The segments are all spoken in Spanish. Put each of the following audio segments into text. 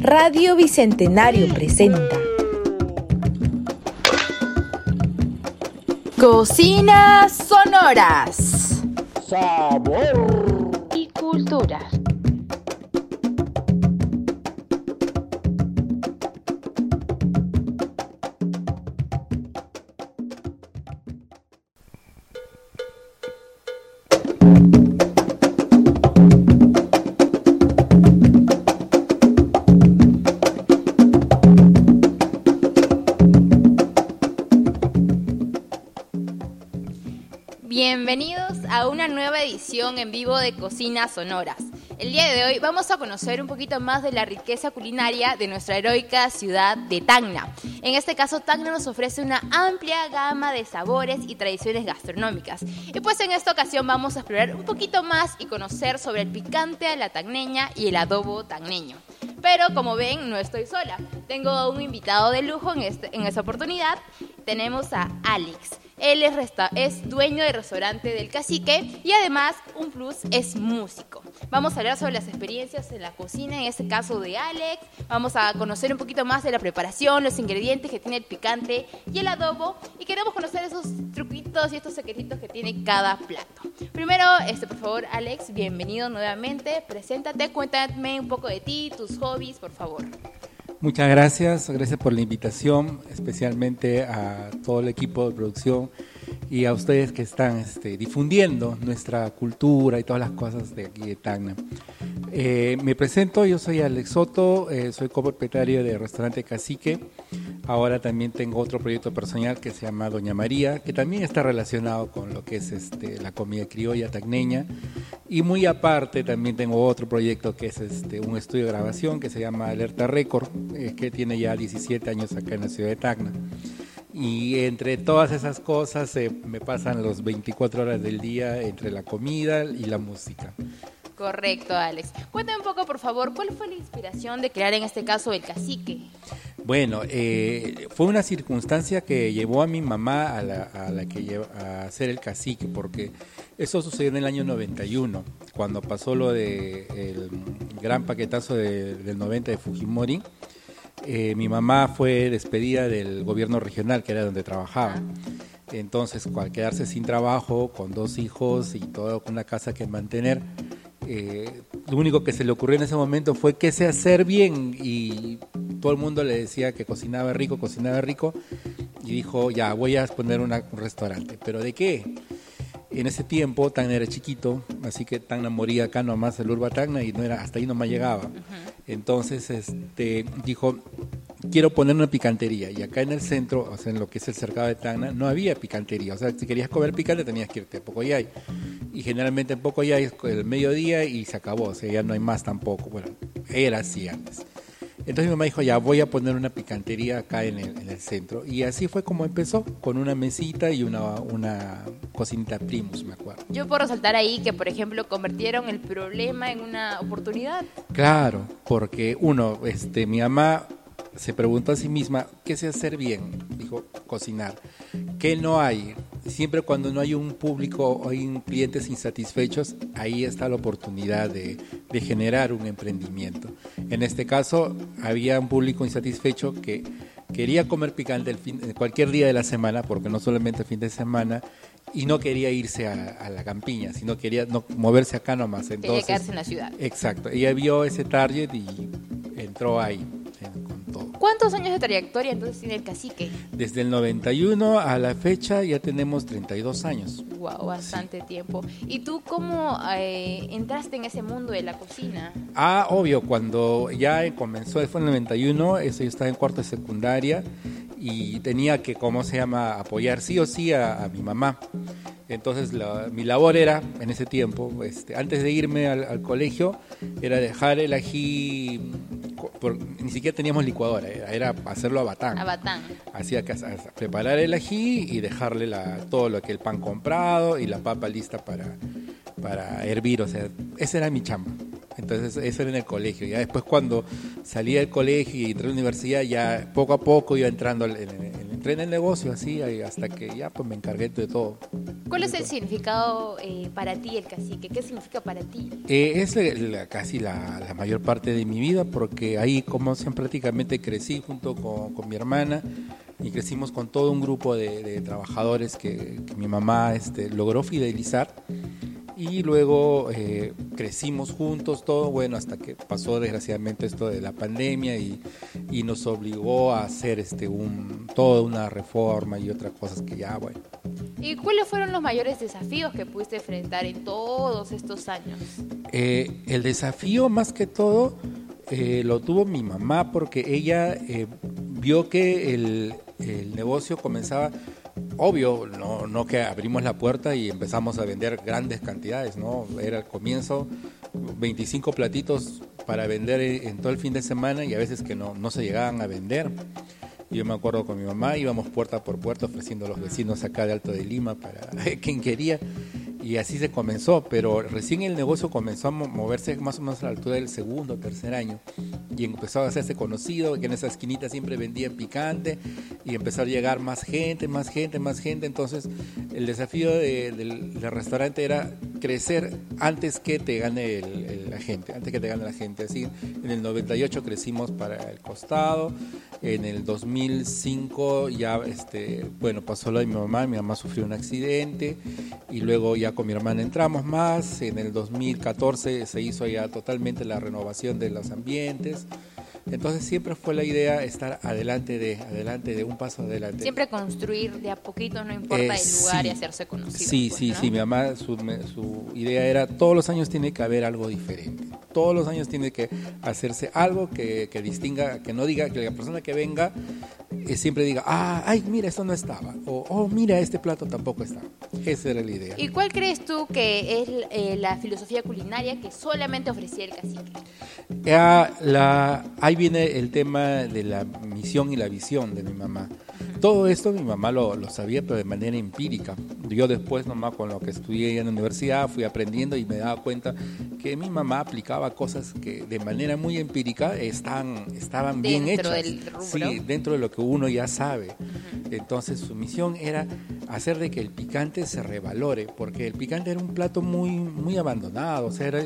Radio Bicentenario presenta Cocinas Sonoras. Sabor y culturas. Bienvenidos a una nueva edición en vivo de Cocinas Sonoras. El día de hoy vamos a conocer un poquito más de la riqueza culinaria de nuestra heroica ciudad de Tacna. En este caso, Tacna nos ofrece una amplia gama de sabores y tradiciones gastronómicas. Y pues en esta ocasión vamos a explorar un poquito más y conocer sobre el picante a la tagneña y el adobo tagneño. Pero como ven, no estoy sola. Tengo un invitado de lujo en, este, en esta oportunidad. Tenemos a Alex. Él es, es dueño del restaurante del cacique y además un plus es músico. Vamos a hablar sobre las experiencias en la cocina, en este caso de Alex. Vamos a conocer un poquito más de la preparación, los ingredientes que tiene el picante y el adobo. Y queremos conocer esos truquitos y estos secretitos que tiene cada plato. Primero, este, por favor, Alex, bienvenido nuevamente. Preséntate, cuéntame un poco de ti, tus hobbies, por favor. Muchas gracias, gracias por la invitación, especialmente a todo el equipo de producción y a ustedes que están este, difundiendo nuestra cultura y todas las cosas de aquí de Tacna. Eh, me presento, yo soy Alex Soto, eh, soy copropietario del restaurante Cacique. Ahora también tengo otro proyecto personal que se llama Doña María, que también está relacionado con lo que es este, la comida criolla tacneña. Y muy aparte también tengo otro proyecto que es este, un estudio de grabación que se llama Alerta Record, eh, que tiene ya 17 años acá en la ciudad de Tacna. Y entre todas esas cosas me pasan los 24 horas del día entre la comida y la música. Correcto, Alex. Cuéntame un poco, por favor, ¿cuál fue la inspiración de crear en este caso el cacique? Bueno, eh, fue una circunstancia que llevó a mi mamá a, la, a, la que lleva, a hacer el cacique, porque eso sucedió en el año 91, cuando pasó lo del de gran paquetazo de, del 90 de Fujimori. Eh, mi mamá fue despedida del gobierno regional, que era donde trabajaba. Entonces, al quedarse sin trabajo, con dos hijos y toda una casa que mantener, eh, lo único que se le ocurrió en ese momento fue que sé hacer bien y todo el mundo le decía que cocinaba rico, cocinaba rico y dijo, ya, voy a poner una, un restaurante. ¿Pero de qué? En ese tiempo Tacna era chiquito, así que Tacna moría acá nomás el Urba Tacna y no era, hasta ahí nomás llegaba. Entonces este, dijo, quiero poner una picantería. Y acá en el centro, o sea, en lo que es el cercado de Tacna, no había picantería. O sea, si querías comer picante tenías que irte a Pocoyay. Y generalmente en Pocoyay es el mediodía y se acabó, o sea, ya no hay más tampoco. Bueno, era así antes. Entonces mi mamá dijo, ya voy a poner una picantería acá en el, en el, centro. Y así fue como empezó, con una mesita y una, una cocinita primus, me acuerdo. Yo puedo resaltar ahí que, por ejemplo, convirtieron el problema en una oportunidad. Claro, porque uno, este, mi mamá se preguntó a sí misma, ¿qué sé hacer bien? Dijo, cocinar. ¿Qué no hay? Siempre cuando no hay un público o hay clientes insatisfechos, ahí está la oportunidad de, de, generar un emprendimiento. En este caso, había un público insatisfecho que quería comer picante el fin, cualquier día de la semana, porque no solamente el fin de semana, y no quería irse a, a la campiña, sino quería no, moverse acá nomás. Entonces, quería quedarse en la ciudad. Exacto. Ella vio ese target y entró ahí. ¿Cuántos años de trayectoria entonces tiene el cacique? Desde el 91 a la fecha ya tenemos 32 años. Wow, bastante sí. tiempo. ¿Y tú cómo eh, entraste en ese mundo de la cocina? Ah, obvio, cuando ya comenzó, fue en el 91, eso yo estaba en cuarto de secundaria y tenía que, ¿cómo se llama?, apoyar sí o sí a, a mi mamá. Entonces la, mi labor era, en ese tiempo, este, antes de irme al, al, colegio, era dejar el ají, por, ni siquiera teníamos licuadora, era, era hacerlo a batán. A batán. Hacía que preparar el ají y dejarle la, todo lo que el pan comprado y la papa lista para, para hervir, o sea, esa era mi chamba. Entonces eso era en el colegio. Ya después cuando salí del colegio y entré a la universidad, ya poco a poco iba entrando en, en, en entré en el negocio así hasta que ya pues me encargué de todo. ¿Cuál es el significado eh, para ti el cacique? ¿Qué significa para ti? Eh, es casi la, mayor parte de mi vida porque ahí como siempre prácticamente crecí junto con, mi hermana y crecimos con todo un grupo de, trabajadores que, que, mi mamá este, logró fidelizar y luego eh, crecimos juntos, todo bueno, hasta que pasó desgraciadamente esto de la pandemia y, y, nos obligó a hacer este un toda una reforma y otras cosas que ya bueno. ¿Y cuáles fueron los mayores desafíos que pudiste enfrentar en todos estos años? Eh, el desafío más que todo eh, lo tuvo mi mamá porque ella vio que el, el negocio comenzaba obvio, no, no que abrimos la puerta y empezamos a vender grandes cantidades, ¿no? Era el comienzo, 25 platitos para vender en todo el fin de semana y a veces que no, no se llegaban a vender. Yo me acuerdo con mi mamá, íbamos puerta por puerta ofreciendo a los vecinos acá de Alto de Lima para quien quería y así se comenzó, pero recién el negocio comenzó a moverse más o menos a la altura del segundo o tercer año y empezó a hacerse conocido, que en esa esquinita siempre vendían picante y empezó a llegar más gente, más gente, más gente, entonces el desafío del, restaurante era crecer antes que te gane la gente, antes que te gane la gente, así en el 98 crecimos para el costado, en el 2005 ya, este, bueno, pasó lo de mi mamá, mi mamá sufrió un accidente y luego ya con mi hermana entramos más, en el 2014 se hizo ya totalmente la renovación de los ambientes. Entonces siempre fue la idea estar adelante de, adelante de un paso adelante. Siempre construir de a poquito, no importa el eh, lugar y hacerse conocido. Sí, pues, sí, sí. Mi mamá, su, su idea era todos los años tiene que haber algo diferente. Todos los años tiene que hacerse algo que, que distinga, que no diga que la persona que venga eh, siempre diga, ah, ay, mira, esto no estaba. O, oh, mira, este plato tampoco estaba. Esa era la idea. ¿Y cuál crees tú que es eh, la filosofía culinaria que solamente ofrecía el cacique? la, ahí viene el tema de la misión y la visión de mi mamá. Todo esto mi mamá lo, lo, sabía, pero de manera empírica. Yo después, nomás con lo que estudié en la universidad, fui aprendiendo y me daba cuenta que mi mamá aplicaba cosas que de manera muy empírica están, estaban bien hechas. Del Sí, dentro de lo que uno ya sabe. Entonces su misión era hacer de que el picante se revalore, porque el picante era un plato muy, muy abandonado, o sea, era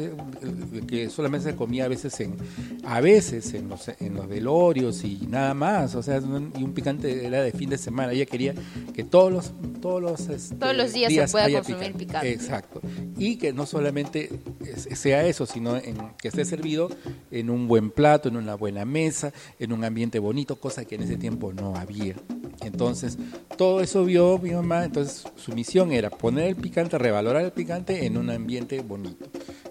que solamente se comía a veces en, a veces en los, en los velorios y nada más, o sea, y un picante era de fin de semana. Ella quería que todos los, todos los, este, todos los días, se pueda consumir picante. Exacto. Y que no solamente sea eso, sino en, que esté servido en un buen plato, en una buena mesa, en un ambiente bonito, cosa que en ese tiempo no había. Entonces, todo eso vio mi mamá, entonces su misión era poner el picante, revalorar el picante en un ambiente bonito.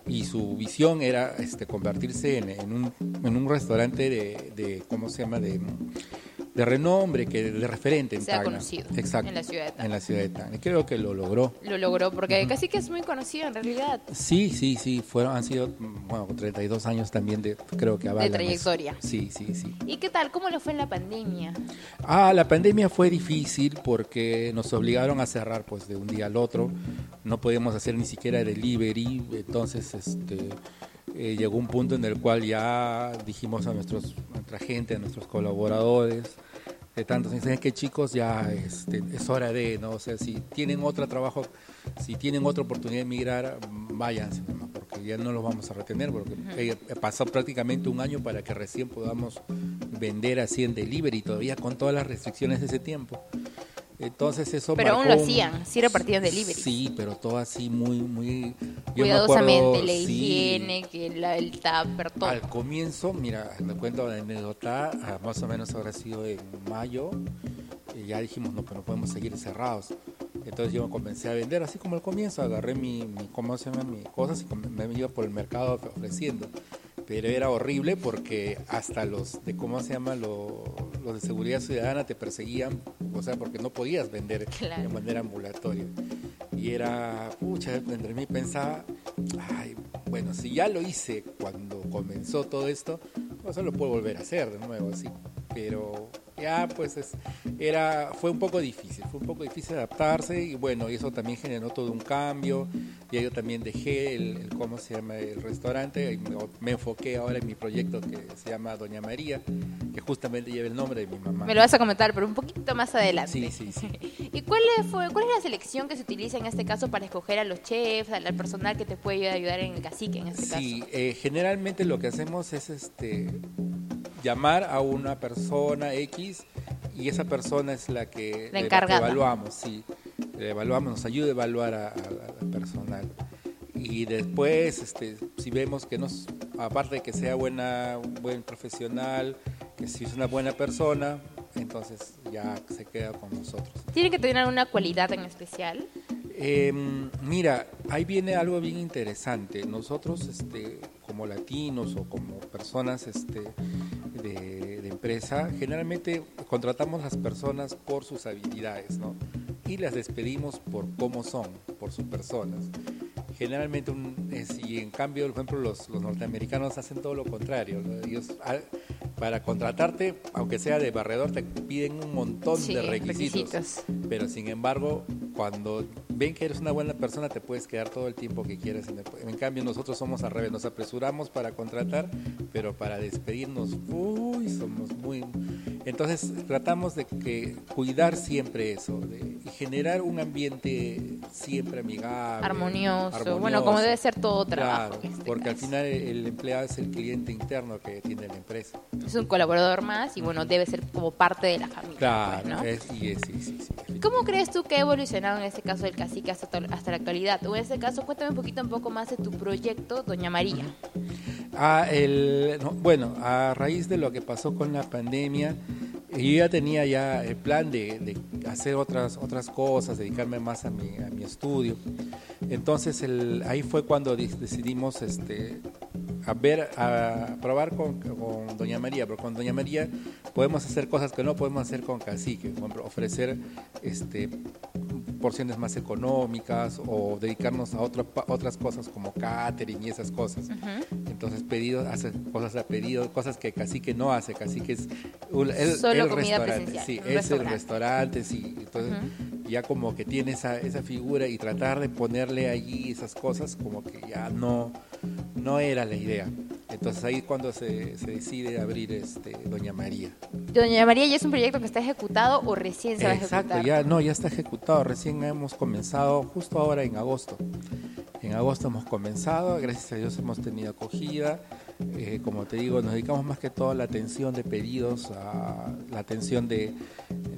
Y su visión era este, convertirse en, un, en un restaurante de, de, ¿cómo se llama?, de de renombre, que de referente en sea conocido Exacto, en la ciudad de Tacna. En la ciudad de Tacna. Creo que lo logró. Lo logró, porque casi que es muy conocido en realidad. Sí, sí, sí. Fueron, han sido, bueno, 32 años también de, creo que De trayectoria. Sí, sí, sí. ¿Y qué tal? ¿Cómo lo fue en la pandemia? Ah, la pandemia fue difícil porque nos obligaron a cerrar pues de un día al otro. No podíamos hacer ni siquiera delivery, entonces este eh, llegó un punto en el cual ya dijimos a nuestros, nuestra gente, a nuestros colaboradores, de tantos, dicen que chicos ya este, es hora de, ¿no? O sea, si tienen otro trabajo, si tienen otra oportunidad de emigrar, váyanse, porque ya no los vamos a retener, porque eh, pasó prácticamente un año para que recién podamos vender así en delivery, todavía con todas las restricciones de ese tiempo. Entonces eso Pero aún lo hacían, sí repartían delivery. Sí, pero todo así muy, muy... Cuidadosamente, la higiene, que el tupper, todo. Al comienzo, mira, me cuento la anécdota, ah, más o menos habrá sido en mayo, y ya dijimos, no, pero no podemos seguir cerrados. Entonces yo comencé a vender, así como al comienzo, agarré mi, mi ¿cómo se llama? Mis cosas y me iba por el mercado ofreciendo pero era horrible porque hasta los de cómo se llama los, de seguridad ciudadana te perseguían, o sea, porque no podías vender de manera ambulatoria. Y era, pucha, entre mí pensaba, ay, bueno, si ya lo hice cuando comenzó todo esto, pues lo puedo volver a hacer de nuevo, así. Pero Ya, pues es, era, fue un poco difícil, fue un poco difícil adaptarse y bueno, eso también generó todo un cambio. Y yo también dejé el, el ¿cómo se llama? El restaurante y me, me enfoqué ahora en mi proyecto que se llama Doña María, que justamente lleva el nombre de mi mamá. Me lo vas a comentar, pero un poquito más adelante. Sí, sí, sí. ¿Y cuál fue, cuál es la selección que se utiliza en este caso para escoger a los chefs, al al personal que te puede ayudar en el cacique en este Sí, caso? eh, generalmente lo que hacemos es este llamar a una persona X y esa persona es la que La evaluamos, sí, le evaluamos, nos ayuda a evaluar al personal y después este si vemos que nos aparte de que sea buena un buen profesional que si es una buena persona entonces ya se queda con nosotros ¿Tiene que tener alguna cualidad en especial? eh, mira, ahí viene algo bien interesante. Nosotros, este, como latinos o como personas este, de, de empresa, generalmente contratamos las personas por sus habilidades, ¿no? Y las despedimos por cómo son, por sus personas. Generalmente, un, es- y en cambio, por ejemplo, los, los norteamericanos hacen todo lo contrario. ¿no? Ellos, ah, para contratarte, aunque sea de barredor, te piden un montón Sí, de requisitos. requisitos. Pero sin embargo, cuando ven que eres una buena persona, te puedes quedar todo el tiempo que quieras. En, el- en cambio, nosotros somos al revés, nos apresuramos para contratar, pero para despedirnos, uy, somos muy... Entonces tratamos de que cuidar siempre eso de- y generar un ambiente siempre amigable, Armonioso. Bueno, como debe ser todo trabajo. Claro, este porque al caso. final el, empleado es el cliente interno que tiene la empresa. Es un colaborador más y bueno, debe ser como parte de la familia. Claro, pues, ¿no? es- y es, sí, sí, sí, ¿Cómo crees tú que ha evolucionado en este caso el cacique hasta, hasta la actualidad? O en este caso, cuéntame un poquito un poco más de tu proyecto, Doña María. El, no, bueno, a raíz de lo que pasó con la pandemia, yo ya tenía ya el plan de, hacer otras otras cosas, dedicarme más a mi, a mi estudio. Entonces el, ahí fue cuando decidimos este, a ver, a probar con, con Doña María, porque con Doña María podemos hacer cosas que no podemos hacer con Cacique, por ejemplo, ofrecer este, porciones más económicas o dedicarnos a otro, otras cosas como catering y esas cosas. Entonces pedido, hace cosas a pedido, cosas que Cacique no hace, Cacique es el, el restaurante, sí, es el restaurante. restaurante, sí. Entonces ya como que tiene esa, esa figura y tratar de ponerle allí esas cosas como que ya no, no era la idea. Entonces ahí es cuando se, se decide abrir este Doña María. Doña María ya es un proyecto que está ejecutado o recién se va a Exacto, ya no, ya está ejecutado. Recién hemos comenzado justo ahora en agosto. En agosto hemos comenzado, gracias a Dios hemos tenido acogida. Eh, como te digo, nos dedicamos más que todo a la atención de pedidos, a la atención de,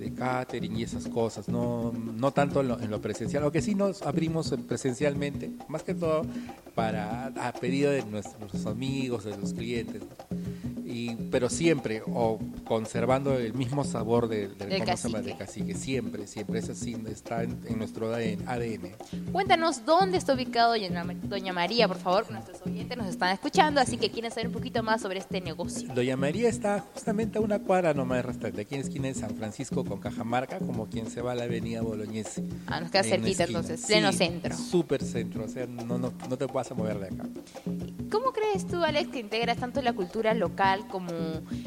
de catering y esas cosas, no, no tanto en lo, en lo presencial, aunque sí nos abrimos presencialmente, más que todo para a pedido de nuestros amigos, de los clientes. Y, pero siempre, o conservando el mismo sabor de- del, Del del cacique, siempre, siempre, eso sí está en, en nuestro ADN. Cuéntanos dónde está ubicado Doña María, por favor, nuestros oyentes nos están escuchando, así que quieren saber un poquito más sobre este negocio. Doña María está justamente a una cuadra nomás restaurante, aquí en esquina de San Francisco con Cajamarca, como quien se va a la avenida Bolognesi. Ah, nos queda cerquita entonces, pleno Sí, centro. Súper centro, o sea, no, no, no te vas a mover de acá. ¿Cómo crees tú, Alex, que integras tanto la cultura local como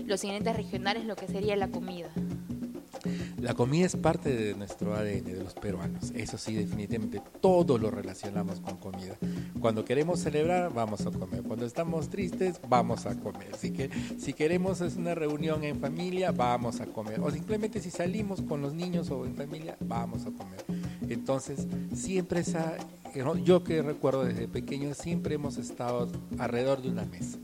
los ingredientes regionales, lo que sería la comida? La comida es parte de nuestro ADN, de los peruanos. Eso sí, definitivamente, todo lo relacionamos con comida. Cuando queremos celebrar, vamos a comer. Cuando estamos tristes, vamos a comer. Si, que, si queremos es una reunión en familia, vamos a comer. O simplemente si salimos con los niños o en familia, vamos a comer. Entonces, siempre esa... Yo que recuerdo desde pequeño, siempre hemos estado alrededor de una mesa.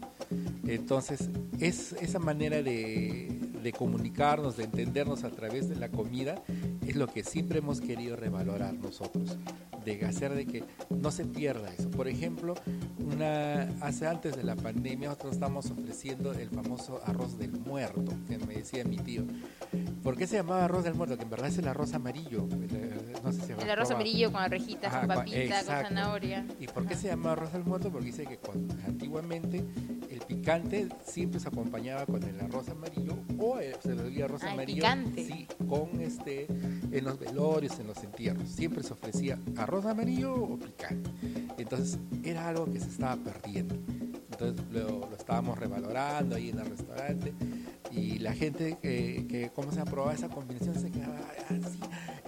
Entonces, es esa manera de, de comunicarnos, de entendernos a través de la comida, es lo que siempre hemos querido revalorar nosotros, de hacer de que no se pierda eso. Por ejemplo, una, hace antes de la pandemia nosotros estamos ofreciendo el famoso arroz del muerto, que me decía mi tío. ¿Por qué se llamaba arroz del muerto? Que en verdad es el arroz amarillo. El, no sé si El habrás arroz probado. amarillo con arvejitas, Ajá, con papita, con zanahoria. ¿Y por qué Ajá. se llama arroz del muerto? Porque dice que cuando- antiguamente el picante siempre se acompañaba con el arroz amarillo o eh, se le Ah, el amarillo sí, con este en los velorios, en los entierros. Siempre se ofrecía arroz amarillo o picante. Entonces era algo que se estaba perdiendo. Entonces lo, lo estábamos revalorando ahí en el restaurante Y la gente que, que ¿cómo se ha probado esa combinación? Se quedaba, ah, sí,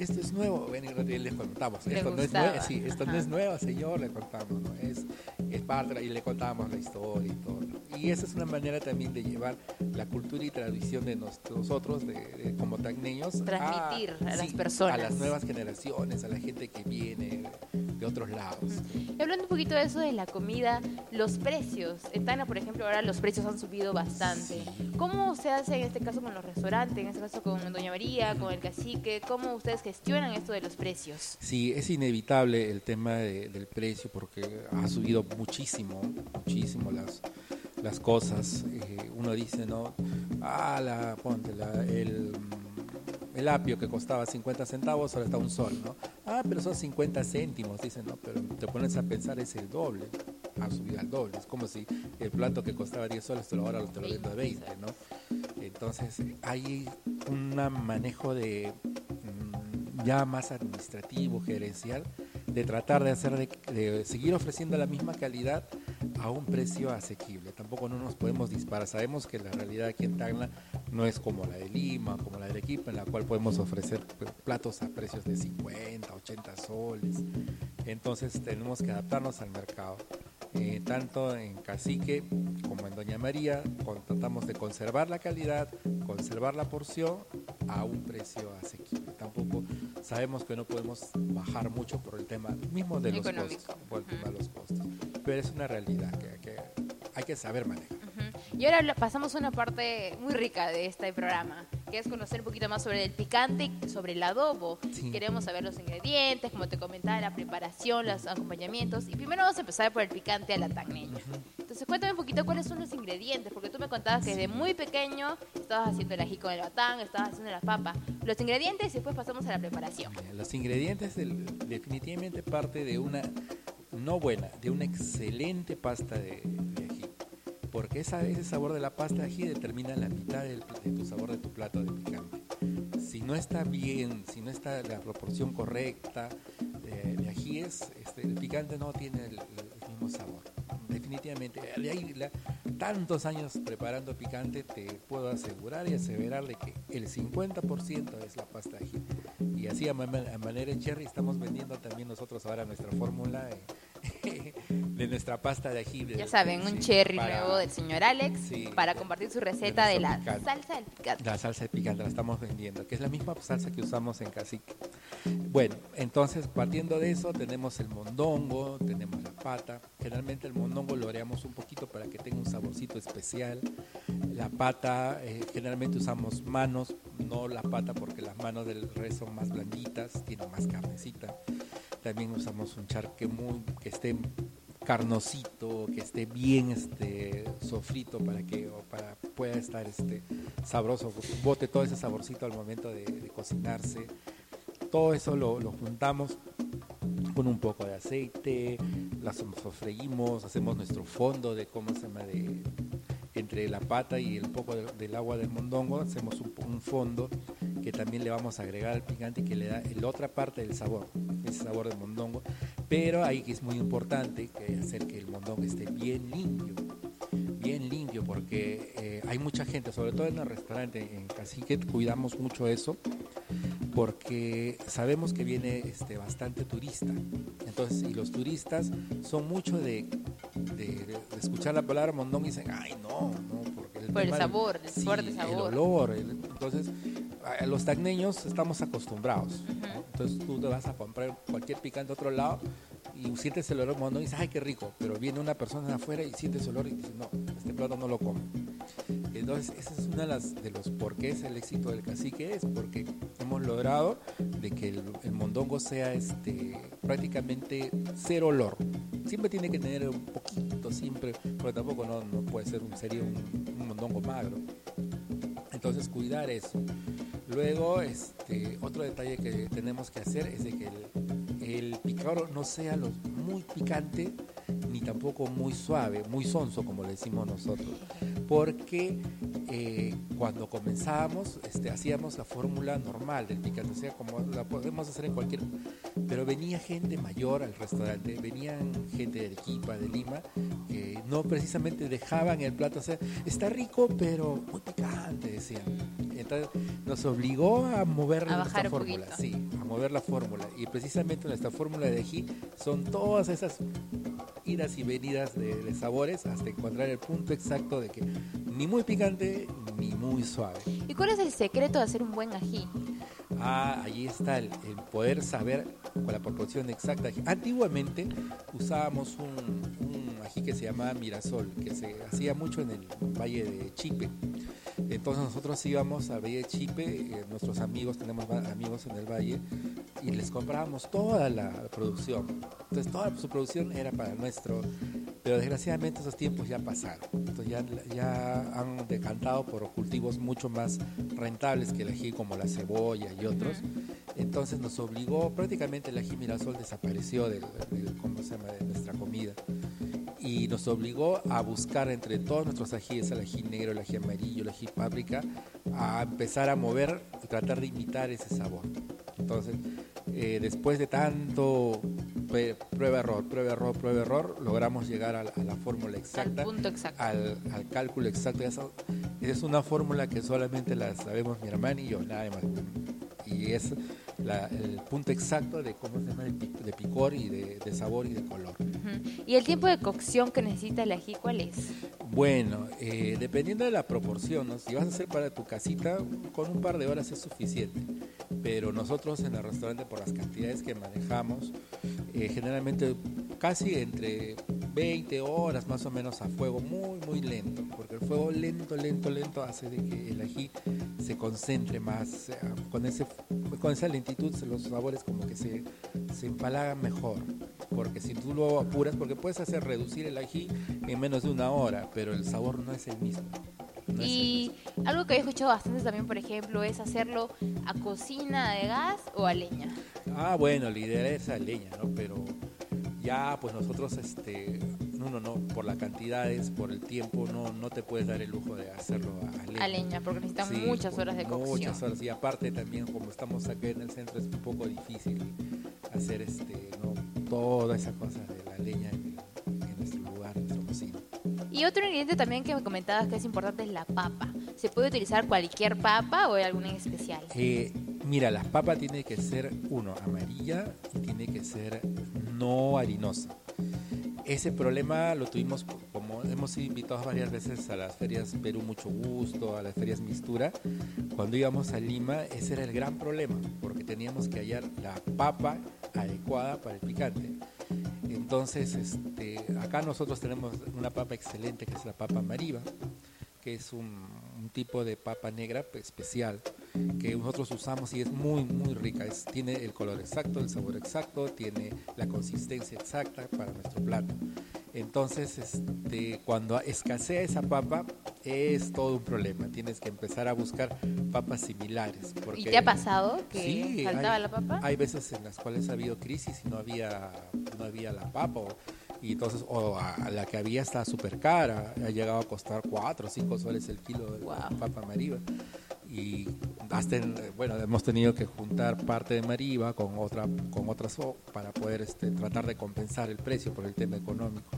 esto es nuevo. Ven, y les contamos, Le esto no es nuevo, sí, esto no Ajá. es nuevo, señor, le contamos, ¿no? Es, es parte, y le contábamos la historia y todo. ¿no? Y esa es una manera también de llevar la cultura y tradición de nos- nosotros, de, de- como tagneños, Transmitir a las sí, personas. A las nuevas generaciones, a la gente que viene de otros lados. Y hablando un poquito de eso de la comida, los precios. En Tacna, por ejemplo, ahora los precios han subido bastante. ¿Cómo se hace en este caso con los restaurantes, en este caso con Doña María, con el cacique? ¿Cómo ustedes gestionan esto de los precios? Sí, es inevitable el tema de- del precio porque ha subido muchísimo, muchísimo las, las cosas. Eh, uno dice, ¿no? Ah, la, ponte, la- el, el apio que costaba 50 centavos ahora está un sol, ¿no? Ah, pero son 50 céntimos, dicen, ¿no? Pero te pones a pensar, es el doble, ha subido al doble. Es como si el plato que costaba 10 soles, te lo ahora te lo vendo a 20, ¿no? Entonces, hay un manejo de mm, ya más administrativo, gerencial, de tratar de hacer de, seguir ofreciendo la misma calidad a un precio asequible. Tampoco no nos podemos disparar. Sabemos que la realidad aquí en Tacna no es como la de Lima, como la del equipo, en la cual podemos ofrecer platos a precios de 50, 80 soles. Entonces tenemos que adaptarnos al mercado. Eh, tanto en Cacique como en Doña María, tratamos de conservar la calidad, conservar la porción a un precio asequible. Tampoco sabemos que no podemos bajar mucho por el tema mismo de los Económico. costos, por el tema de los costos. Pero es una realidad que, que hay que saber manejar. Y ahora pasamos a una parte muy rica de este programa, que es conocer un poquito más sobre el picante y sobre el adobo. Sí. Queremos saber los ingredientes, como te comentaba, la preparación, los acompañamientos. Y primero vamos a empezar por el picante a la tagneña. Entonces cuéntame un poquito cuáles son los ingredientes, porque tú me contabas que desde muy pequeño estabas haciendo el ají con el batán, estabas haciendo la papa. Los ingredientes y después pasamos a la preparación. Los ingredientes del- definitivamente parte de una, no buena, de una excelente pasta de. Porque esa, ese sabor de la pasta de ají determina la mitad del- de tu sabor de tu plato de picante. Si no está bien, si no está la proporción correcta de, de ajíes, este, el picante no tiene el, el mismo sabor. Definitivamente. De ahí la- tantos años preparando picante, te puedo asegurar y aseverar de que el 50% es la pasta de ají. Y así a, ma- a manera en cherry estamos vendiendo también nosotros ahora nuestra fórmula eh, de nuestra pasta de ají. Ya saben, un sí, cherry para- nuevo del señor Alex Sí, para compartir su receta de la picante. salsa del picante. La salsa de picante la estamos vendiendo, que es la misma salsa que usamos en Cacique. Bueno, entonces partiendo de eso tenemos el mondongo, tenemos la pata. Generalmente el mondongo lo oreamos un poquito para que tenga un saborcito especial. La pata, eh, generalmente usamos manos, no la pata porque las manos del res son más blanditas, tienen más carnecita. También usamos un charque muy que esté carnosito, que esté bien este sofrito para que para pueda estar este sabroso, bote todo ese saborcito al momento de, de cocinarse. Todo eso lo, lo juntamos con un poco de aceite, las sofreímos, hacemos nuestro fondo de cómo se llama de entre la pata y el poco de- del agua del mondongo, hacemos un, fondo que también le vamos a agregar al picante que le da la otra parte del sabor, ese sabor del mondongo. Pero ahí es muy importante que hacer que el mondongo esté bien limpio, bien limpio, porque eh, hay mucha gente, sobre todo en el restaurante, en Cacique, cuidamos mucho eso, porque sabemos que viene este, bastante turista. Entonces, y los turistas son mucho de, de- de escuchar la palabra mondongo y dicen, ay, no, no, porque Por el tema del- sabor, el fuerte sabor. El olor. el- entonces, los tagneños estamos acostumbrados. ¿no? Entonces, tú te vas a comprar cualquier picante a otro lado y sientes el olor y dices, ay, qué rico. Pero viene una persona de afuera y sientes el olor y dices, no, este plato no lo como. Entonces, ese es uno de, las, de los por qué es el éxito del cacique, es porque hemos logrado de que el, el mondongo sea este prácticamente cero olor. Siempre tiene que tener un poquito, siempre, porque tampoco no, no puede ser un, sería un, un mondongo magro. Entonces, cuidar eso. Luego, este, otro detalle que tenemos que hacer es de que el, el picado no sea lo muy picante ni tampoco muy suave, muy sonso como le decimos nosotros, porque eh, cuando comenzábamos este, hacíamos la fórmula normal del picante, o sea, como la podemos hacer en cualquier... Pero venía gente mayor al restaurante, venían gente de Arequipa, de Lima, que no precisamente dejaban el plato, o sea, está rico, pero muy picante, decían. Entonces nos obligó a mover A nuestra bajar fórmula, poquito. sí, a mover la fórmula. Y precisamente nuestra fórmula de ají son todas esas idas y venidas de, de sabores hasta encontrar el punto exacto de que ni muy picante ni muy suave. ¿Y cuál es el secreto de hacer un buen ají? Ah, allí está el, el poder saber con la proporción exacta. Antiguamente usábamos un, un ají que se llamaba Mirasol, que se hacía mucho en el valle de Chipe. Entonces nosotros íbamos al valle de Chipe, eh, nuestros amigos, tenemos amigos en el valle, y les comprábamos toda la producción. Entonces toda su producción era para nuestro, pero desgraciadamente esos tiempos ya pasaron. Entonces ya, ya han decantado por cultivos mucho más rentables que el ají como la cebolla y otros. Entonces nos obligó, prácticamente el ají mirasol desapareció del, del- ¿cómo se llama? de nuestra comida y nos obligó a buscar entre todos nuestros ajíes, el ají negro, el ají amarillo, el ají páprica, a empezar a mover y tratar de imitar ese sabor. Entonces, eh, después de tanto prueba error, prueba error, prueba error, logramos llegar a la, a la fórmula exacta, Al punto exacto. al, al cálculo exacto. Esa es una fórmula que solamente la sabemos mi hermana y yo, nada más. Y es la- el punto exacto de cómo se llama de, pic- de picor y de, de sabor y de color. ¿Y el tiempo de cocción que necesita el ají cuál es? Bueno, eh, dependiendo de la proporción, ¿no? si vas a hacer para tu casita, con un par de horas es suficiente. Pero nosotros en el restaurante, por las cantidades que manejamos, eh, generalmente casi entre 20 horas más o menos a fuego muy, muy lento. Porque el fuego lento, lento, lento hace de que el ají se concentre más. eh, Con, ese, con esa lentitud los sabores como que se, se empalagan mejor. Porque si tú lo apuras, porque puedes hacer reducir el ají en menos de una hora, pero el sabor no es el mismo. No es el Y algo que he escuchado bastante también, por ejemplo, es hacerlo a cocina de gas o a leña. Ah, bueno, la idea es a leña, ¿no? Pero ya, pues nosotros, este, uno no, por las cantidades, por el tiempo, no, no te puedes dar el lujo de hacerlo a, leña. A leña, porque necesitan Sí, muchas horas de cocción. Muchas horas, y aparte también, como estamos aquí en el centro, es un poco difícil hacer, este, ¿no? Toda esa cosa de la leña en, en nuestro lugar, en nuestra cocina. Y otro ingrediente también que me comentabas que es importante es la papa. ¿Se puede utilizar cualquier papa o hay alguna en especial? Eh, mira, la papa tiene que ser, uno, amarilla y tiene que ser no harinosa. Ese problema lo tuvimos como hemos sido invitados varias veces a las ferias Perú Mucho Gusto, a las ferias Mistura. Cuando íbamos a Lima, ese era el gran problema, porque teníamos que hallar la papa adecuada para el picante. Entonces, este, acá nosotros tenemos una papa excelente que es la papa mariva, que es un, un tipo de papa negra especial que nosotros usamos y es muy muy rica. Es, tiene el color exacto, el sabor exacto, tiene la consistencia exacta para nuestro plato. Entonces, este, cuando escasea esa papa, es todo un problema. Tienes que empezar a buscar papas similares. Porque, ¿Y te ha pasado que Sí, faltaba hay- la papa? Hay veces en las cuales ha habido crisis y no había, no había la papa. O, y entonces, o a, la que había está súper cara. Ha llegado a costar 4 o 5 soles el kilo de Wow. papa mariva. Y hasta, en- bueno, hemos tenido que juntar parte de mariva con otra con otras para poder este, tratar de compensar el precio por el tema económico.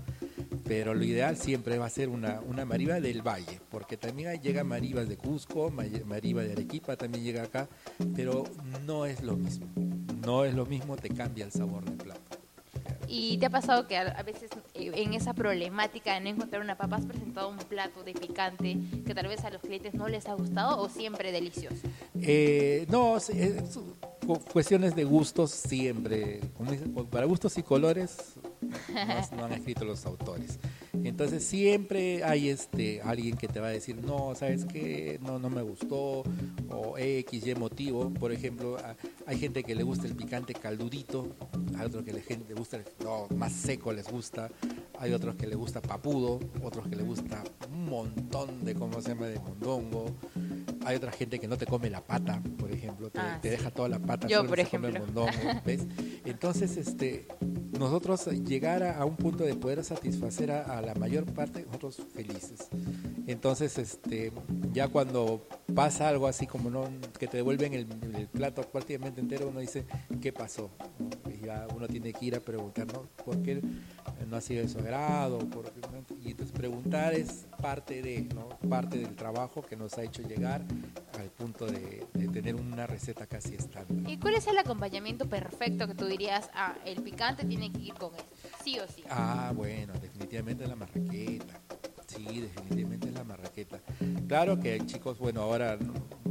Pero lo ideal siempre va a ser una, una mariva del valle, porque también llega marivas de Cusco, ma- mariva de Arequipa también llega acá, pero no es lo mismo. No es lo mismo, te cambia el sabor del plato. ¿Y te ha pasado que a veces en esa problemática de no encontrar una papa has presentado un plato de picante que tal vez a los clientes no les ha gustado o siempre delicioso? Eh, no, sí, es- cu- cuestiones de gustos siempre. Para gustos y colores no, no han escrito los autores. Entonces siempre hay este alguien que te va a decir, no, ¿sabes qué? No, no me gustó, o X, Y motivo. Por ejemplo, hay gente que le gusta el picante caldudito, hay otros que le, gente, le gusta el no, más seco, les gusta. Hay otros que le gusta papudo, otros que le gusta un montón de, ¿cómo se llama?, de mondongo. Hay otra gente que no te come la pata, por ejemplo, te, Ah, te sí. deja toda la pata, Yo, solo por come el mondongo, ¿ves? Entonces, este, nosotros llegar a, un punto de poder satisfacer a, la mayor parte, nosotros felices. Entonces, este, ya cuando pasa algo así como no que te devuelven el, el plato prácticamente entero, uno dice, ¿qué pasó? Y ya uno tiene que ir a preguntar, ¿no? ¿Por qué no ha sido de. Y entonces preguntar es parte de, ¿no? Parte del trabajo que nos ha hecho llegar punto de, de tener una receta casi estándar. ¿Y cuál es el acompañamiento perfecto que tú dirías, ah, el picante tiene que ir con esto? Sí o sí. Ah, bueno, definitivamente la marraqueta. Sí, definitivamente la marraqueta. Claro que hay chicos, bueno, ahora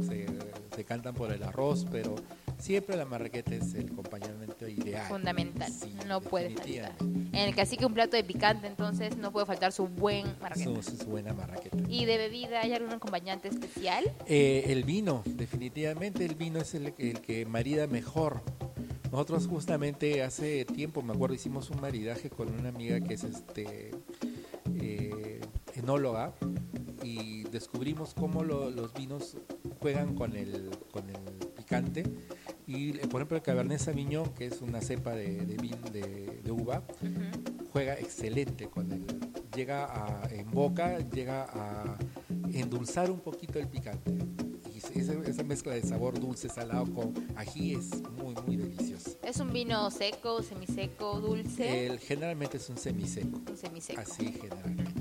se, se cantan por el arroz, pero siempre la marraqueta es el acompañamiento ideal. Fundamental, Sí, no puede faltar. En el cacique un plato de picante, entonces no puede faltar su buen marraqueta. Su, su buena marraqueta. ¿Y de bebida hay algún acompañante especial? Eh, el vino, definitivamente el vino es el, el que marida mejor. Nosotros justamente hace tiempo, me acuerdo, hicimos un maridaje con una amiga que es este eh, enóloga y descubrimos cómo lo- los vinos juegan con el, con el picante. Y eh, por ejemplo el Cabernet Sauvignon, que es una cepa de, de, de- de uva, Ujú. juega excelente con el llega a, en boca llega a endulzar un poquito el picante y esa, esa mezcla de sabor dulce salado con ají es muy muy deliciosa ¿Es un vino seco, semiseco, dulce? el generalmente es un semiseco Un semiseco. así generalmente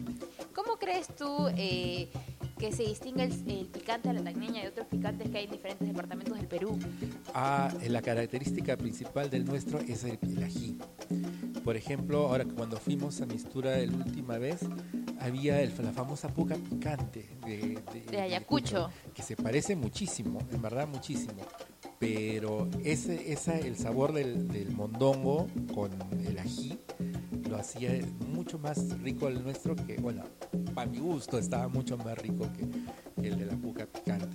¿Cómo crees tú eh, que se distingue el, el picante de la tagneña de otros picantes que hay en diferentes departamentos del Perú? Ah, la característica principal del nuestro es el, el ají. Por ejemplo, ahora cuando fuimos a Mistura la última vez, había el- la famosa puca picante de, De Ayacucho. que se parece muchísimo, en verdad muchísimo. Pero ese, esa, el sabor del, del mondongo con el ají lo hacía mucho más rico el nuestro que, bueno, para mi gusto estaba mucho más rico que, el de la puca picante.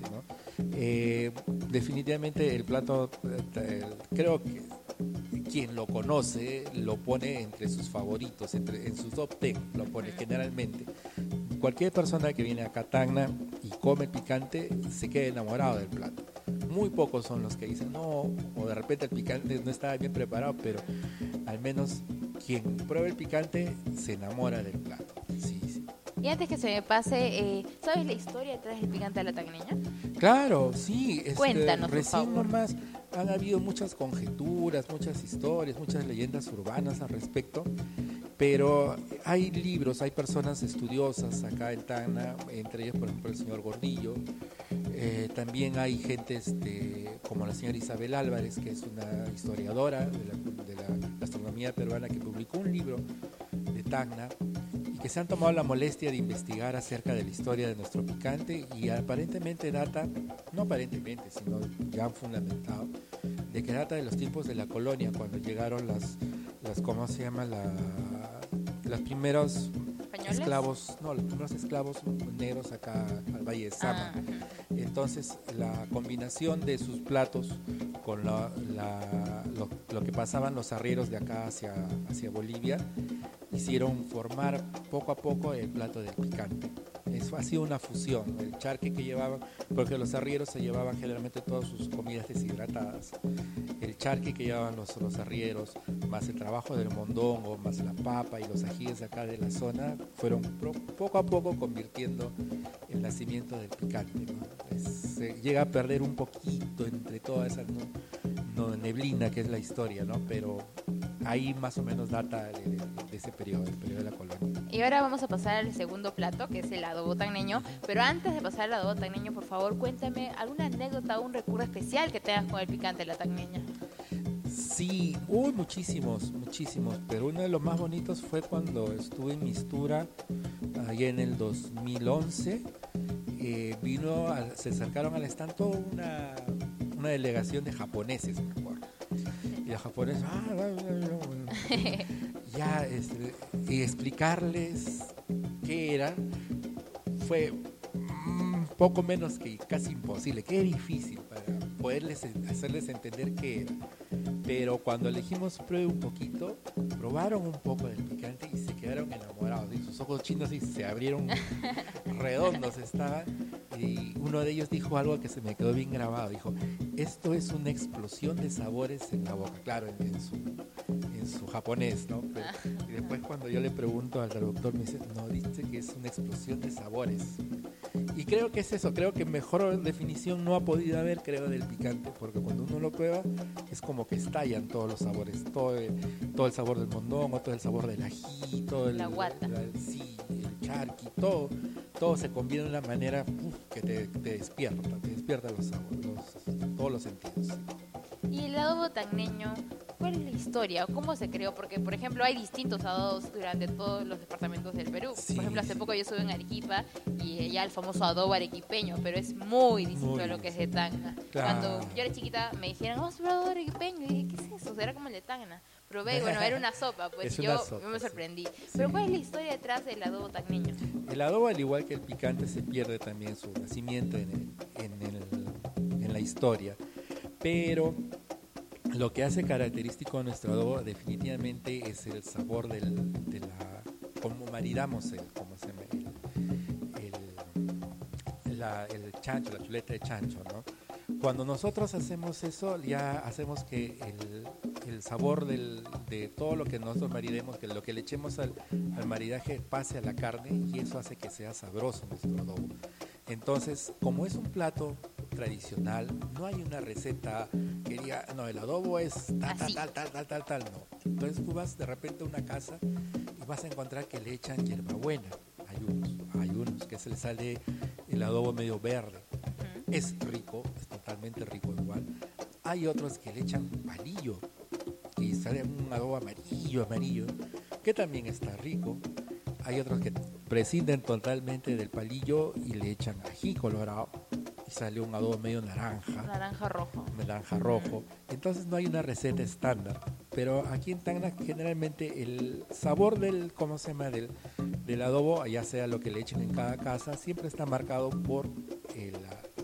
Eh, definitivamente el plato, eh, creo que quien lo conoce lo pone entre sus favoritos, entre, en sus top 10 lo pone generalmente. Cualquier persona que viene a Catagna y come picante se queda enamorado del plato. Muy pocos son los que dicen no, o de repente el picante no estaba bien preparado, pero al menos quien prueba el picante se enamora del plato. Y antes que se me pase, eh, ¿sabes la historia detrás del picante de la tagneña? Claro, sí. este, Cuéntanos, por recién favor. nomás han habido muchas conjeturas, muchas historias, muchas leyendas urbanas al respecto, pero hay libros, hay personas estudiosas acá en Tacna, entre ellos, por ejemplo, el señor Gordillo. Eh, también hay gente este, como la señora Isabel Álvarez, que es una historiadora de la, de la gastronomía peruana, que publicó un libro de Tacna que se han tomado la molestia de investigar acerca de la historia de nuestro picante y aparentemente data, no aparentemente, sino ya han fundamentado, de que data de los tiempos de la colonia, cuando llegaron las, las ¿cómo se llama? La, los primeros ¿Españoles? esclavos, no, los primeros esclavos negros acá al Valle de Sama. Ah. Entonces, la combinación de sus platos con la- la- lo, lo que pasaban los arrieros de acá hacia, hacia Bolivia hicieron formar poco a poco el plato del picante. Eso ha sido una fusión, el charque que llevaban, porque los arrieros se llevaban generalmente todas sus comidas deshidratadas. El charque que llevaban los, los arrieros, más el trabajo del mondongo, más la papa y los ajíes de acá de la zona, fueron pro- poco a poco convirtiendo el nacimiento del picante. ¿no? Se llega a perder un poquito entre toda esa no- no, neblina que es la historia, ¿no? pero ahí más o menos data de, de- de ese periodo, el periodo de la colonia. Y ahora vamos a pasar al segundo plato, que es el adobo tagneño. Pero antes de pasar al adobo tagneño, por favor, cuéntame alguna anécdota o un recuerdo especial que tengas con el picante de la tagneña. Sí, hubo muchísimos, muchísimos, pero uno de los más bonitos fue cuando estuve en Mistura, allá en el 2011. eh, vino, a- se acercaron al stand toda una, una delegación de japoneses, me acuerdo. Y los japoneses, ah, ya, este, y explicarles qué era fue un poco menos que casi imposible, qué difícil para poderles hacerles entender qué era. Pero cuando elegimos pruebe un poquito, probaron un poco del picante y se quedaron enamorados. Y sus ojos chinos y se abrieron redondos estaban. Y uno de ellos dijo algo que se me quedó bien grabado. Dijo, esto es una explosión de sabores en la boca. Claro, en, en su, en su japonés, ¿no? Pero- y después cuando yo le pregunto al traductor me dice, no, dice que es una explosión de sabores. Y creo que es eso, creo que mejor definición no ha podido haber, creo, del picante, porque cuando uno lo prueba es como que estallan todos los sabores, todo el, todo el sabor del mondongo, todo el sabor del ají, todo el, La guata. la- sí, el charqui, todo, todo se combina de una manera uf, que te, te despierta, te despierta los sabores, los- todos los sentidos. Y el adobo tagneño, ¿cuál es la historia? ¿Cómo se creó? Porque, por ejemplo, hay distintos adobos durante todos los departamentos del Perú. Sí. Por ejemplo, hace poco yo estuve en Arequipa y ya el famoso adobo arequipeño, pero es muy distinto Muy a lo que es de Tacna. Claro. Cuando yo era chiquita me dijeron, vamos a probar adobo arequipeño. Y dije, ¿qué es eso? Será como el de Tacna. Probé y bueno, era una sopa, pues Es yo sopa, me sí. sorprendí. Pero ¿cuál es la historia detrás del adobo tagneño? El adobo, al igual que el picante, se pierde también su nacimiento en, el- en, el- en la historia. Pero lo que hace característico a nuestro adobo definitivamente es el sabor del, de la... cómo maridamos el, cómo se el, el- la- el chancho, la chuleta de chancho, ¿no? Cuando nosotros hacemos eso, ya hacemos que el, el sabor del- de todo lo que nosotros maridemos, que lo que le echemos al, al maridaje pase a la carne y eso hace que sea sabroso nuestro adobo. Entonces, como es un plato tradicional, no hay una receta que diga, no, el adobo es tal, tal, tal, tal, tal, tal, tal, no. Entonces tú vas de repente a una casa y vas a encontrar que le echan hierbabuena. Hay unos, hay unos que se le sale el adobo medio verde. Es rico, es totalmente rico igual. Hay otros que le echan palillo y sale un adobo amarillo, amarillo, que también está rico. Hay otros que prescinden totalmente del palillo y le echan ají colorado y sale un adobo medio naranja Naranja rojo. naranja rojo. Entonces no hay una receta estándar. Pero aquí en Tacna generalmente el sabor del, ¿cómo se llama? Del, del adobo, ya sea lo que le echen en cada casa, siempre está marcado por el,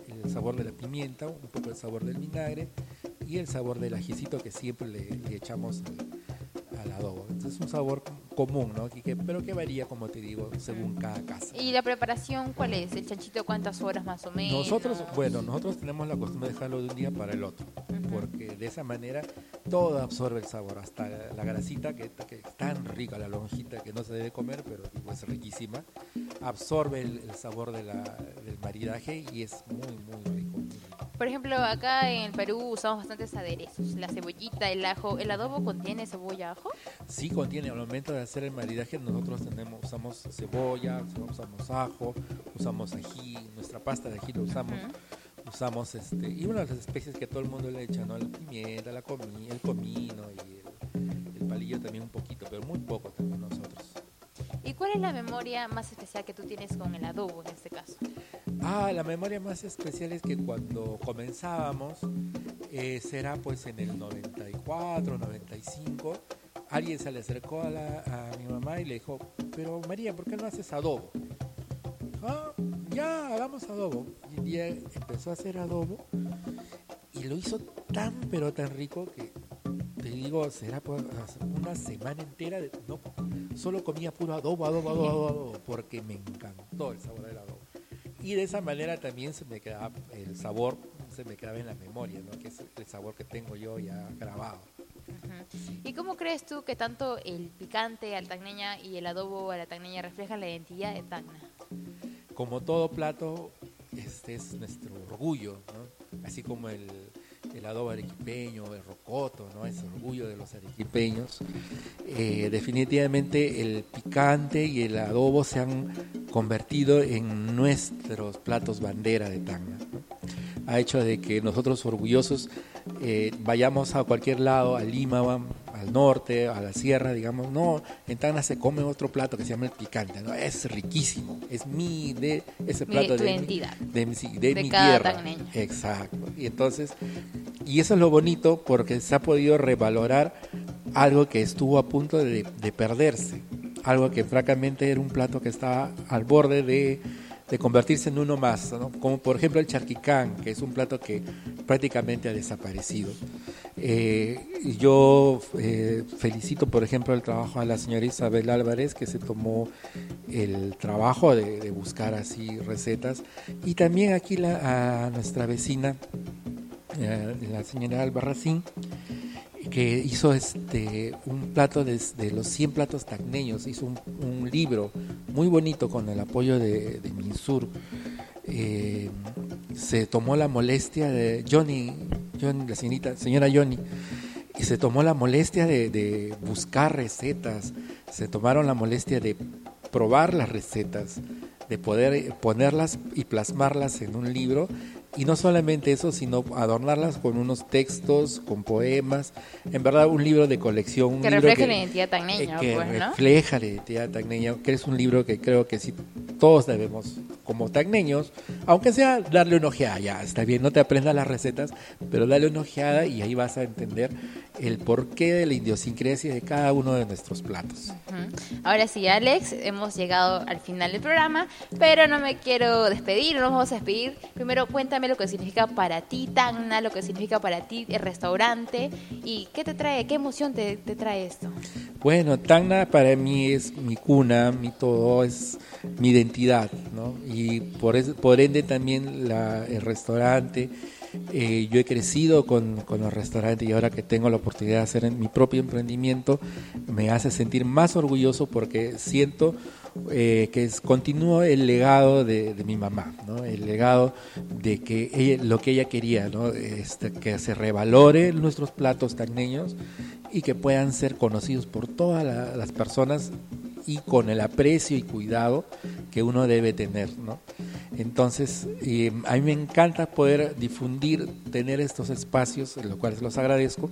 el sabor de la pimienta, un poco el sabor del vinagre y el sabor del ajicito que siempre le, le echamos al, al adobo. Entonces es un sabor común, ¿no? Que- que- pero que varía, como te digo, según cada casa. ¿Y la preparación cuál es? ¿El chanchito cuántas horas más o menos? Nosotros, bueno, nosotros tenemos la costumbre de dejarlo de un día para el otro, Ujú. porque de esa manera todo absorbe el sabor, hasta la, la grasita que, que es tan rica, la lonjita que no se debe comer, pero es riquísima, absorbe el, el sabor de la- del maridaje y es muy, muy. Por ejemplo, acá en Perú usamos bastantes aderezos. La cebollita, el ajo. ¿El adobo contiene cebolla, ajo? Sí contiene, al momento de hacer el maridaje nosotros tenemos, usamos cebolla, usamos ajo, usamos ají, nuestra pasta de ají lo usamos. Usamos este y una de las especies que todo el mundo le echa, ¿no? La pimienta, la comi, el comino y el, el palillo también un poquito, pero muy poco también nosotros. ¿Y cuál es la memoria más especial que tú tienes con el adobo en este caso? Ah, la memoria más especial es que cuando comenzábamos, eh, será pues en el 94, 95, alguien se le acercó a, mi mamá y le dijo, pero María, ¿por qué no haces adobo? Ah, ya, hagamos adobo. Y un día empezó a hacer adobo y lo hizo tan, pero tan rico que te digo, será por una semana entera, de, no, solo comía puro adobo, adobo, adobo, adobo, porque me encantó el sabor del adobo. Y de esa manera también se me quedaba el sabor, se me quedaba en la memoria, ¿no? que es el sabor que tengo yo ya grabado. ¿Y cómo crees tú que tanto el picante al tacneña y el adobo a la tacneña reflejan la identidad de Tacna? como todo plato, este es nuestro orgullo, ¿no? Así como el, el adobo arequipeño, el rocoto, ¿no? Es orgullo de los arequipeños. Eh, definitivamente el picante y el adobo se han convertido en nuestros platos bandera de Tacna. ¿no? Ha hecho de que nosotros orgullosos eh, vayamos a cualquier lado, a Lima, al norte, a la sierra, digamos, no, en Tacna se come otro plato que se llama el picante, ¿no? Es riquísimo, es mi, de ese plato de, mi- de, mi- sí, de De mi tierra. Exacto. Y entonces, y eso es lo bonito porque se ha podido revalorar algo que estuvo a punto de, de perderse, algo que francamente era un plato que estaba al borde de, de convertirse en uno más, como por ejemplo el charquicán, que es un plato que prácticamente ha desaparecido. Eh, yo eh, felicito, por ejemplo, el trabajo a la señora Isabel Álvarez, que se tomó el trabajo de, buscar así recetas, y también aquí a nuestra vecina, eh, la señora Albarracín, que hizo este un plato de, los 100 platos tacneños, hizo un, libro muy bonito con el apoyo de, de Minsur. Eh, se tomó la molestia de Johnny, Johnny la señorita, señora Johnny, y se tomó la molestia de, de buscar recetas, se tomaron la molestia de probar las recetas, de poder ponerlas y plasmarlas en un libro y no solamente eso, sino adornarlas con unos textos, con poemas, en verdad un libro de colección. que refleja la identidad tagneña, que pues, ¿no? refleja la identidad tagneña, que es un libro que creo que sí todos debemos, como tagneños, aunque sea darle una ojeada, ya está bien, no te aprendas las recetas, pero dale una ojeada y ahí vas a entender el porqué de la idiosincrasia de cada uno de nuestros platos. Ahora sí, Alex, hemos llegado al final del programa, pero no me quiero despedir, no nos vamos a despedir. Primero, cuéntame lo que significa para ti Tacna, lo que significa para ti el restaurante y qué te trae, qué emoción te, trae esto. Bueno, Tacna para mí es mi cuna, mi todo, es mi identidad, ¿no? Y por, ende también el restaurante eh, yo he crecido con, con, los restaurantes y ahora que tengo la oportunidad de hacer mi propio emprendimiento, me hace sentir más orgulloso porque siento eh, que es, continúo el legado de, mi mamá, ¿no? el legado de que ella, lo que ella quería, ¿no? este, que se revalore nuestros platos tagneños y que puedan ser conocidos por todas las personas y con el aprecio y cuidado que uno debe tener. ¿no? Entonces, a mí me encanta poder difundir, tener estos espacios, en los cuales los agradezco,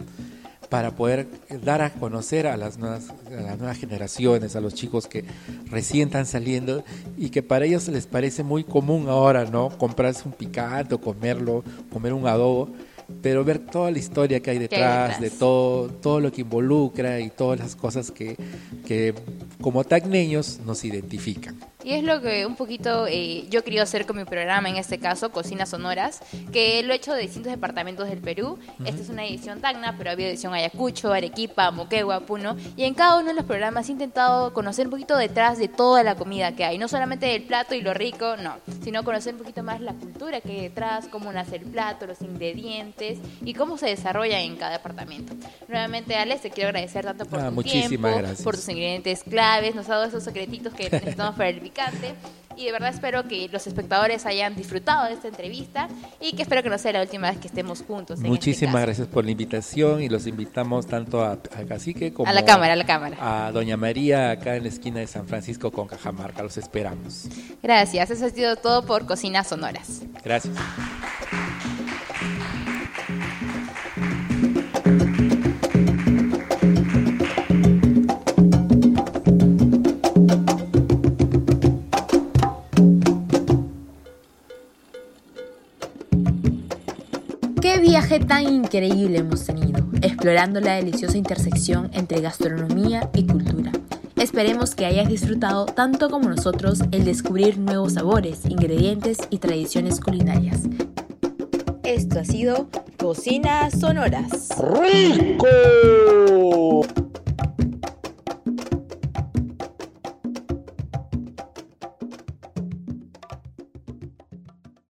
para poder dar a conocer a las, nuevas, a las nuevas generaciones, a los chicos que recién están saliendo y que para ellos les parece muy común ahora, ¿no? Comprarse un picante o comerlo, comer un adobo pero ver toda la historia que hay detrás, de todo, todo lo que involucra y todas las cosas que, que como tagneños nos identifican. Y es lo que un poquito eh, yo quería hacer con mi programa, en este caso, Cocinas Sonoras, que lo he hecho de distintos departamentos del Perú. Esta es una edición Tacna, pero había edición Ayacucho, Arequipa, Moquegua, Puno. Y en cada uno de los programas he intentado conocer un poquito detrás de toda la comida que hay. No solamente el plato y lo rico, no, sino conocer un poquito más la cultura que hay detrás, cómo nace el plato, los ingredientes y cómo se desarrolla en cada departamento. Nuevamente, Alex, te quiero agradecer tanto por ah, tu tiempo, por tus ingredientes claves, nos ha dado esos secretitos que necesitamos para el y de verdad espero que los espectadores hayan disfrutado de esta entrevista y que espero que no sea la última vez que estemos juntos. Este Muchísimas gracias por la invitación y los invitamos tanto a, Cacique como a la cámara, a la cámara. A Doña María acá en la esquina de San Francisco con Cajamarca. Los esperamos. Gracias. Eso ha sido todo por Cocinas Sonoras. Gracias. Increíble hemos tenido, explorando la deliciosa intersección entre gastronomía y cultura. Esperemos que hayas disfrutado tanto como nosotros el descubrir nuevos sabores, ingredientes y tradiciones culinarias. Esto ha sido Cocinas Sonoras. ¡Rico!